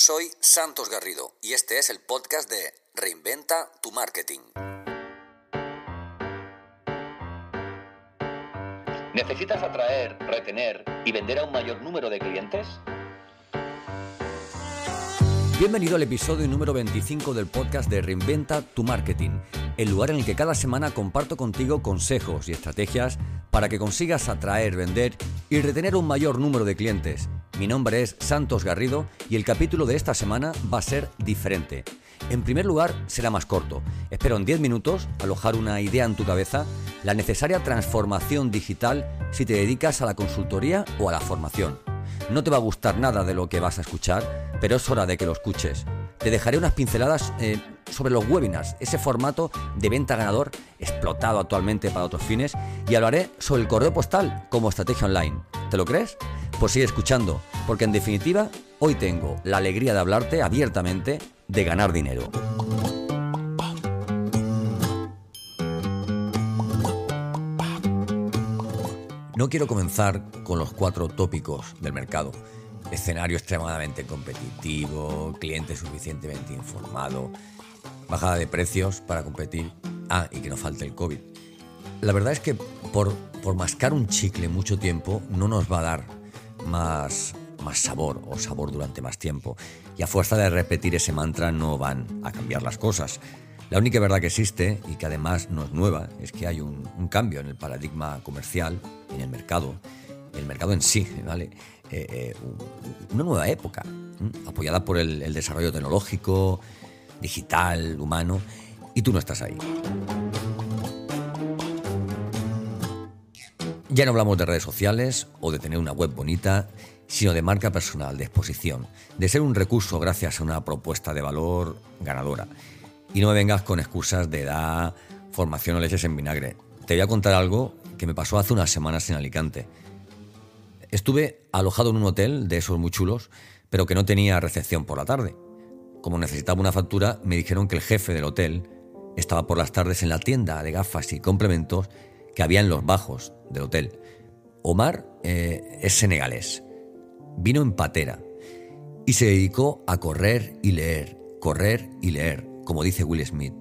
soy Santos Garrido y este es el podcast de Reinventa tu Marketing. ¿Necesitas atraer, retener y vender a un mayor número de clientes? Bienvenido al episodio número 25 del podcast de Reinventa tu Marketing, el lugar en el que cada semana comparto contigo consejos y estrategias para que consigas atraer, vender y retener un mayor número de clientes. Mi nombre es Santos Garrido y el capítulo de esta semana va a ser diferente. En primer lugar, será más corto. Espero en 10 minutos alojar una idea en tu cabeza, la necesaria transformación digital si te dedicas a la consultoría o a la formación. No te va a gustar nada de lo que vas a escuchar, pero es hora de que lo escuches. Te dejaré unas pinceladas eh, sobre los webinars, ese formato de venta ganador explotado actualmente para otros fines, y hablaré sobre el correo postal como estrategia online. ¿Te lo crees? Pues sigue escuchando, porque en definitiva, hoy tengo la alegría de hablarte abiertamente de ganar dinero. No quiero comenzar con los cuatro tópicos del mercado. Escenario extremadamente competitivo, cliente suficientemente informado, bajada de precios para competir. Ah, y que no falte el COVID. La verdad es que por, por mascar un chicle mucho tiempo no nos va a dar más, más sabor o sabor durante más tiempo. Y a fuerza de repetir ese mantra no van a cambiar las cosas. La única verdad que existe y que además no es nueva es que hay un, cambio en el paradigma comercial, en el mercado, el mercado en sí, ¿vale? Eh, eh, una nueva época, apoyada por el desarrollo tecnológico, digital, humano, y tú no estás ahí. Ya no hablamos de redes sociales o de tener una web bonita, sino de marca personal, de exposición, de ser un recurso gracias a una propuesta de valor ganadora. Y no me vengas con excusas de edad, formación o leches en vinagre. Te voy a contar algo que me pasó hace unas semanas en Alicante. Estuve alojado en un hotel de esos muy chulos, pero que no tenía recepción por la tarde. Como necesitaba una factura, me dijeron que el jefe del hotel estaba por las tardes en la tienda de gafas y complementos que había en los bajos del hotel. Omar eh, es senegalés, vino en patera y se dedicó a correr y leer, correr y leer, como dice Will Smith.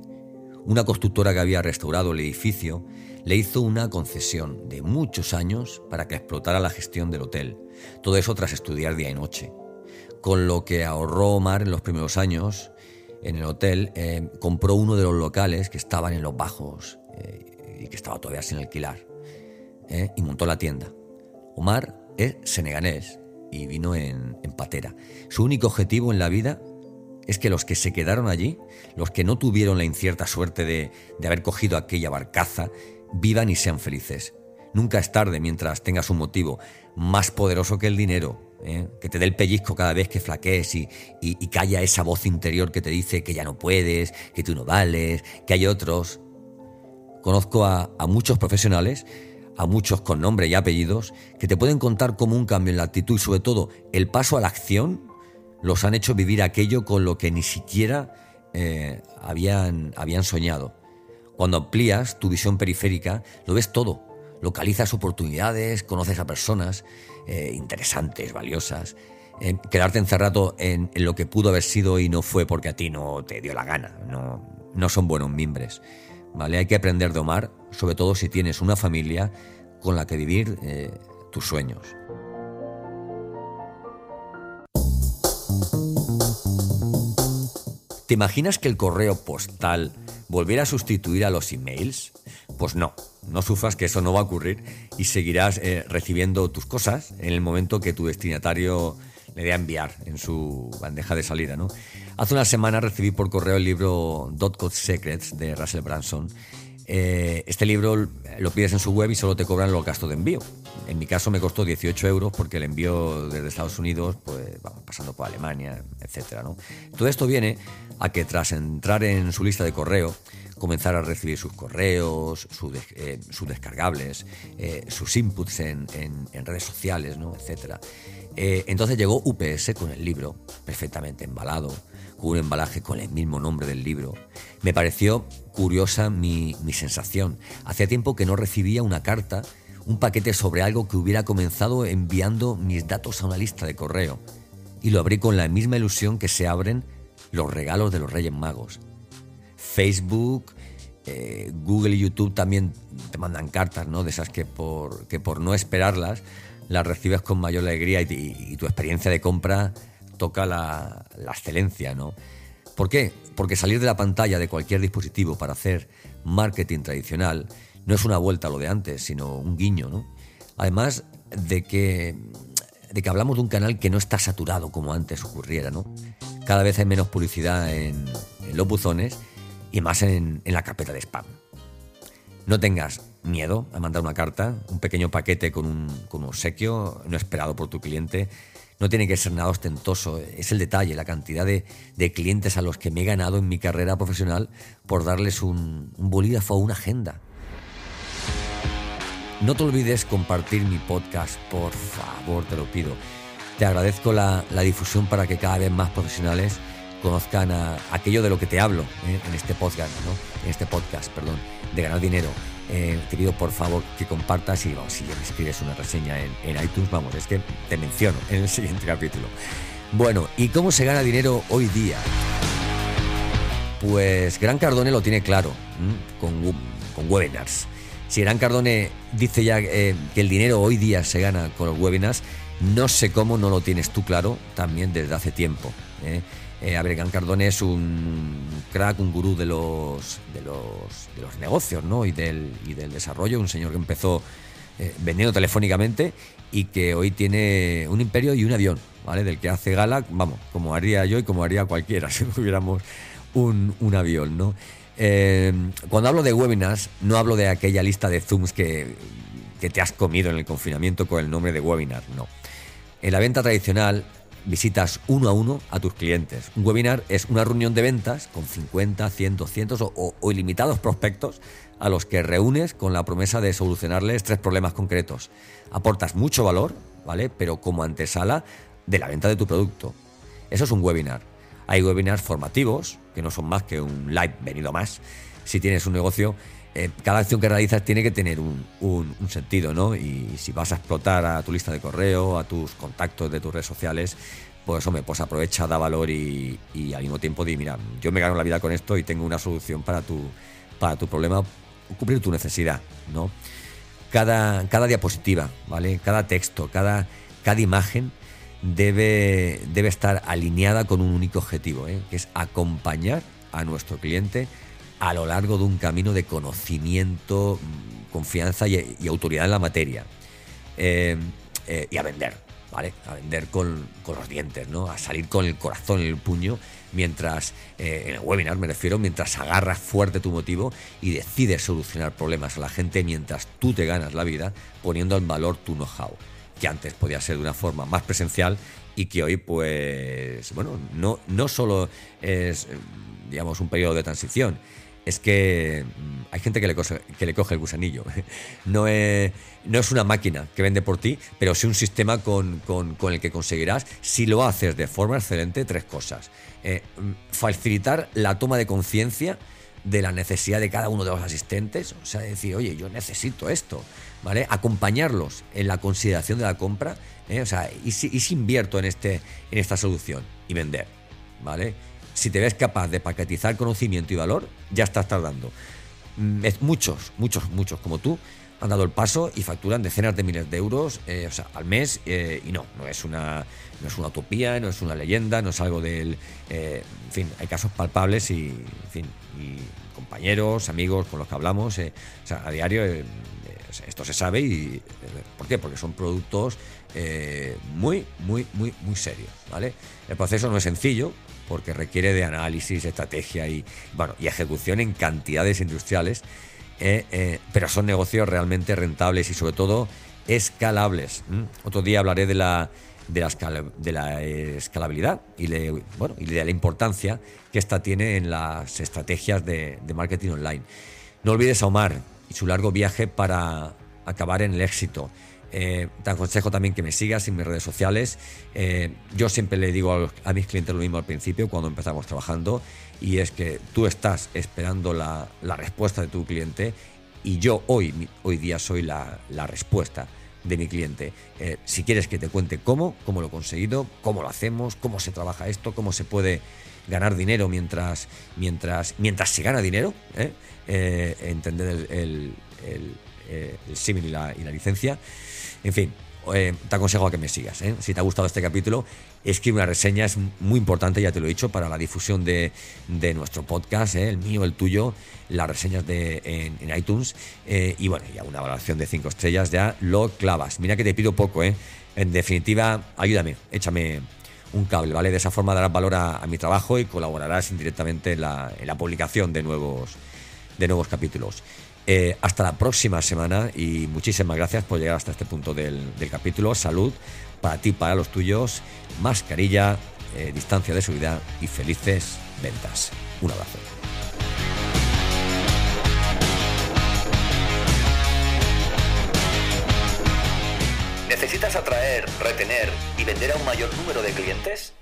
Una constructora que había restaurado el edificio le hizo una concesión de muchos años para que explotara la gestión del hotel. Todo eso tras estudiar día y noche. Con lo que ahorró Omar en los primeros años en el hotel, eh, compró uno de los locales que estaban en los bajos eh, y que estaba todavía sin alquilar. ¿eh? y montó la tienda. Omar es seneganés y vino en, patera. Su único objetivo en la vida es que los que se quedaron allí, los que no tuvieron la incierta suerte de, haber cogido aquella barcaza, vivan y sean felices. Nunca es tarde mientras tengas un motivo más poderoso que el dinero, ¿eh? que te dé el pellizco cada vez que flaquees y, y, que haya esa voz interior que te dice que ya no puedes, que tú no vales, que hay otros. Conozco a, muchos profesionales a muchos con nombre y apellidos, que te pueden contar cómo un cambio en la actitud y sobre todo el paso a la acción los han hecho vivir aquello con lo que ni siquiera eh, habían, habían soñado. Cuando amplías tu visión periférica, lo ves todo. Localizas oportunidades, conoces a personas eh, interesantes, valiosas. Eh, quedarte encerrado en, en, lo que pudo haber sido y no fue porque a ti no te dio la gana. No, no son buenos mimbres. ¿Vale? Hay que aprender de Omar, sobre todo si tienes una familia con la que vivir eh, tus sueños. ¿Te imaginas que el correo postal volviera a sustituir a los emails? Pues no, no sufras que eso no va a ocurrir y seguirás eh, recibiendo tus cosas en el momento que tu destinatario le dé a enviar en su bandeja de salida. ¿no? Hace una semana recibí por correo el libro Dot Code Secrets de Russell Branson. Eh, este libro lo pides en su web y solo te cobran los gastos de envío. En mi caso me costó 18 euros porque el envío desde Estados Unidos, pues vamos pasando por Alemania, etc. ¿no? Todo esto viene a que tras entrar en su lista de correo, comenzar a recibir sus correos, eh, sus descargables, eh, sus inputs en, redes sociales, ¿no? etc. entonces llegó UPS con el libro, perfectamente embalado, un embalaje con el mismo nombre del libro. Me pareció curiosa mi, sensación. Hacía tiempo que no recibía una carta, un paquete sobre algo que hubiera comenzado enviando mis datos a una lista de correo. y lo abrí con la misma ilusión que se abren los regalos de los Reyes Magos. Facebook, eh, Google y YouTube también te mandan cartas, ¿no? De esas que por, que por no esperarlas las recibes con mayor alegría y, tu experiencia de compra toca la, la, excelencia, ¿no? ¿Por qué? Porque salir de la pantalla de cualquier dispositivo para hacer marketing tradicional no es una vuelta a lo de antes, sino un guiño, ¿no? Además de que, de que hablamos de un canal que no está saturado como antes ocurriera, ¿no? Cada vez hay menos publicidad en, los buzones y más en, en la carpeta de spam. No tengas miedo a mandar una carta, un pequeño paquete con un, con un obsequio no esperado por tu cliente. No tiene que ser nada ostentoso, es el detalle, la cantidad de, de clientes a los que me he ganado en mi carrera profesional por darles un, un bolígrafo o una agenda. No te olvides compartir mi podcast, por favor, te lo pido. Te agradezco la, difusión para que cada vez más profesionales conozcan aquello de lo que te hablo ¿eh? en este podcast, ¿no? En este podcast, perdón, de ganar dinero. Eh, por favor que compartas y si escribes una reseña en, iTunes, vamos, es que te menciono en el siguiente capítulo. Bueno, ¿y cómo se gana dinero hoy día? Pues Gran Cardone lo tiene claro, con, con webinars. Si Gran Cardone dice ya eh, que el dinero hoy día se gana con los webinars, no sé cómo no lo tienes tú claro también desde hace tiempo. ¿eh? Eh, a ver, Gran Cardone es un crack, un gurú de los, de los, de los negocios ¿no? y, del, y del desarrollo, un señor que empezó vendiendo telefónicamente y que hoy tiene un imperio y un avión, ¿vale? Del que hace gala, vamos, como haría yo y como haría cualquiera si tuviéramos un, un avión, ¿no? Eh, cuando hablo de webinars, no hablo de aquella lista de Zooms que, te has comido en el confinamiento con el nombre de webinar, no. En la venta tradicional visitas uno a uno a tus clientes. Un webinar es una reunión de ventas con 50, 100, 200 o, o, ilimitados prospectos a los que reúnes con la promesa de solucionarles tres problemas concretos. Aportas mucho valor, ¿vale? Pero como antesala de la venta de tu producto. Eso es un webinar. Hay webinars formativos, que no son más que un live venido más. Si tienes un negocio, eh, cada acción que realizas tiene que tener un, sentido, ¿no? Y si vas a explotar a tu lista de correo, a tus contactos de tus redes sociales, pues hombre, pues aprovecha, da valor y, al mismo tiempo di, mira, yo me gano la vida con esto y tengo una solución para tu, para tu problema, cubrir tu necesidad, ¿no? Cada, cada diapositiva, ¿vale? Cada texto, cada, cada imagen debe, debe estar alineada con un único objetivo, ¿eh? que es acompañar a nuestro cliente a lo largo de un camino de conocimiento, mm, confianza y, autoridad en la materia. Eh, eh, y a vender, ¿vale? A vender con, los dientes, ¿no? A salir con el corazón en el puño, mientras, en el webinar me refiero, mientras agarras fuerte tu motivo y decides solucionar problemas a la gente mientras tú te ganas la vida poniendo en valor tu know-how que antes podía ser de una forma más presencial y que hoy, pues, bueno, no, no solo es, digamos, un periodo de transición, es que mm, hay gente que le, coge, que le coge el gusanillo. No es, no es una máquina que vende por ti, pero sí un sistema con, el que conseguirás, si lo haces de forma excelente, tres cosas. Eh, mm, facilitar la toma de conciencia de la necesidad de cada uno de los asistentes, o sea, decir, oye, yo necesito esto, ¿vale? Acompañarlos en la consideración de la compra, ¿eh? o sea, y si, invierto en, este, en esta solución y vender, ¿vale? Si te ves capaz de paquetizar conocimiento y valor, ya estás tardando. Mm, muchos, muchos, muchos como tú han dado el paso y facturan decenas de miles de euros eh, al mes eh, y no, no es una no es una utopía, no es una leyenda, no es algo del en fin, hay casos palpables y en fin, y compañeros, amigos con los que hablamos a diario esto se sabe y ¿por qué? Porque son productos eh, muy, muy, muy, muy serios, ¿vale? El proceso no es sencillo porque requiere de análisis, estrategia y, bueno, y ejecución en cantidades industriales, eh, eh, pero son negocios realmente rentables y sobre todo escalables. Otro día hablaré de la, de la, escalabilidad y, bueno, y de la importancia que esta tiene en las estrategias de marketing online. No olvides a Omar, y su largo viaje para acabar en el éxito. Eh, te aconsejo también que me sigas en mis redes sociales. Eh, yo siempre le digo a, mis clientes lo mismo al principio cuando empezamos trabajando y es que tú estás esperando la, respuesta de tu cliente y yo hoy, hoy día soy la, respuesta de mi cliente. Eh, si quieres que te cuente cómo, cómo lo he conseguido, cómo lo hacemos, cómo se trabaja esto, cómo se puede ganar dinero mientras, mientras, mientras se gana dinero, entender el, símil y la, y la licencia. En fin, te aconsejo a que me sigas. Si te ha gustado este capítulo, escribe una reseña, es muy importante, ya te lo he dicho, para la difusión de, de nuestro podcast, el mío, el tuyo las reseñas de, en, iTunes eh, y bueno, ya una valoración de 5 estrellas ya lo clavas. Mira que te pido poco, ¿eh? En definitiva, ayúdame, échame un cable, ¿vale? De esa forma darás valor a, mi trabajo y colaborarás indirectamente en la, en la, publicación de nuevos, de nuevos capítulos. Eh, hasta la próxima semana y muchísimas gracias por llegar hasta este punto del, del capítulo. Salud para ti, para los tuyos, mascarilla, eh, distancia de seguridad y felices ventas. Un abrazo. ¿Necesitas atraer, retener y vender a un mayor número de clientes?